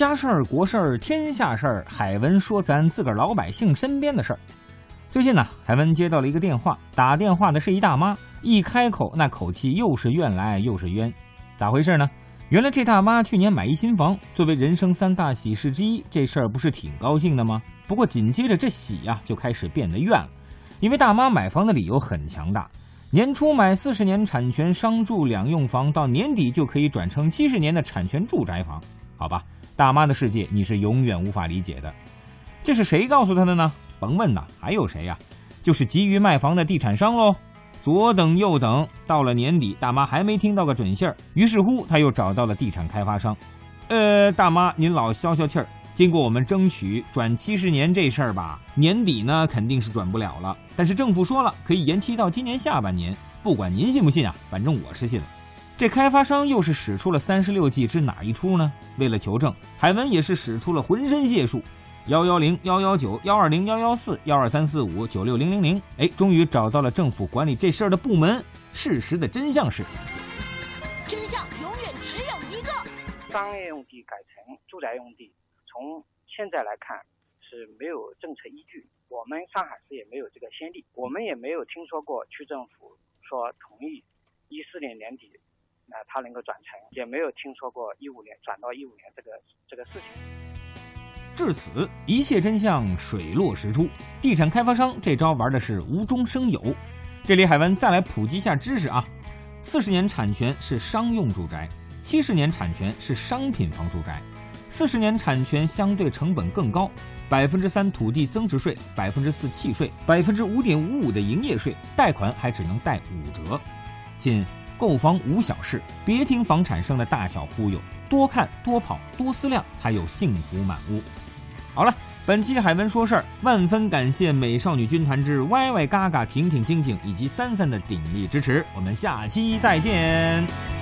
家事儿、国事儿、天下事儿，海文说咱自个儿老百姓身边的事儿。最近呢，海文接到了一个电话，打电话的是一大妈，一开口那口气又是怨来又是冤，咋回事呢？原来这大妈去年买一新房，作为人生三大喜事之一，这事儿不是挺高兴的吗？不过紧接着这喜呀就开始变得怨了，因为大妈买房的理由很强大，年初买四十年产权商住两用房，到年底就可以转成七十年的产权住宅房。好吧，大妈的世界你是永远无法理解的。这是谁告诉她的呢？甭问呐，还有谁呀？就是急于卖房的地产商喽。左等右等，到了年底，大妈还没听到个准信儿，于是乎，他又找到了地产开发商。呃，大妈，您老消消气儿，经过我们争取转七十年这事儿吧，年底呢肯定是转不了了。但是政府说了，可以延期到今年下半年。不管您信不信啊，反正我是信了。这开发商又是使出了三十六计之哪一出呢？为了求证，海文也是使出了浑身解数。幺幺零幺幺九幺二零幺幺四幺二三四五九六零零零，哎，终于找到了政府管理这事儿的部门。事实的真相是，真相永远只有一个：商业用地改成住宅用地，从现在来看是没有政策依据。我们上海市也没有这个先例，我们也没有听说过区政府说同意一四年年底，那它能够转成，也没有听说过一五年转到一五年这个这个事情。至此，一切真相水落石出。地产开发商这招玩的是无中生有。这里海文再来普及一下知识啊：四十年产权是商用住宅，七十年产权是商品房住宅。四十年产权相对成本更高，百分之三土地增值税，百分之四契税，百分之五点五五的营业税，贷款还只能贷五折。亲，购房无小事，别听房产商的大小忽悠，多看多跑多思量，才有幸福满屋。好了，本期海文说事儿，万分感谢美少女军团之歪歪嘎嘎、婷婷晶晶以及三三的鼎力支持，我们下期再见。